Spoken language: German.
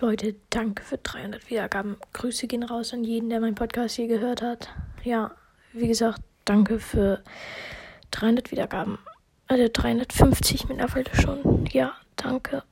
Leute, danke für 300 Wiedergaben. Grüße gehen raus an jeden, der meinen Podcast hier gehört hat. Ja, wie gesagt, danke für 300 Wiedergaben. Also 350 mittlerweile schon. Ja, danke.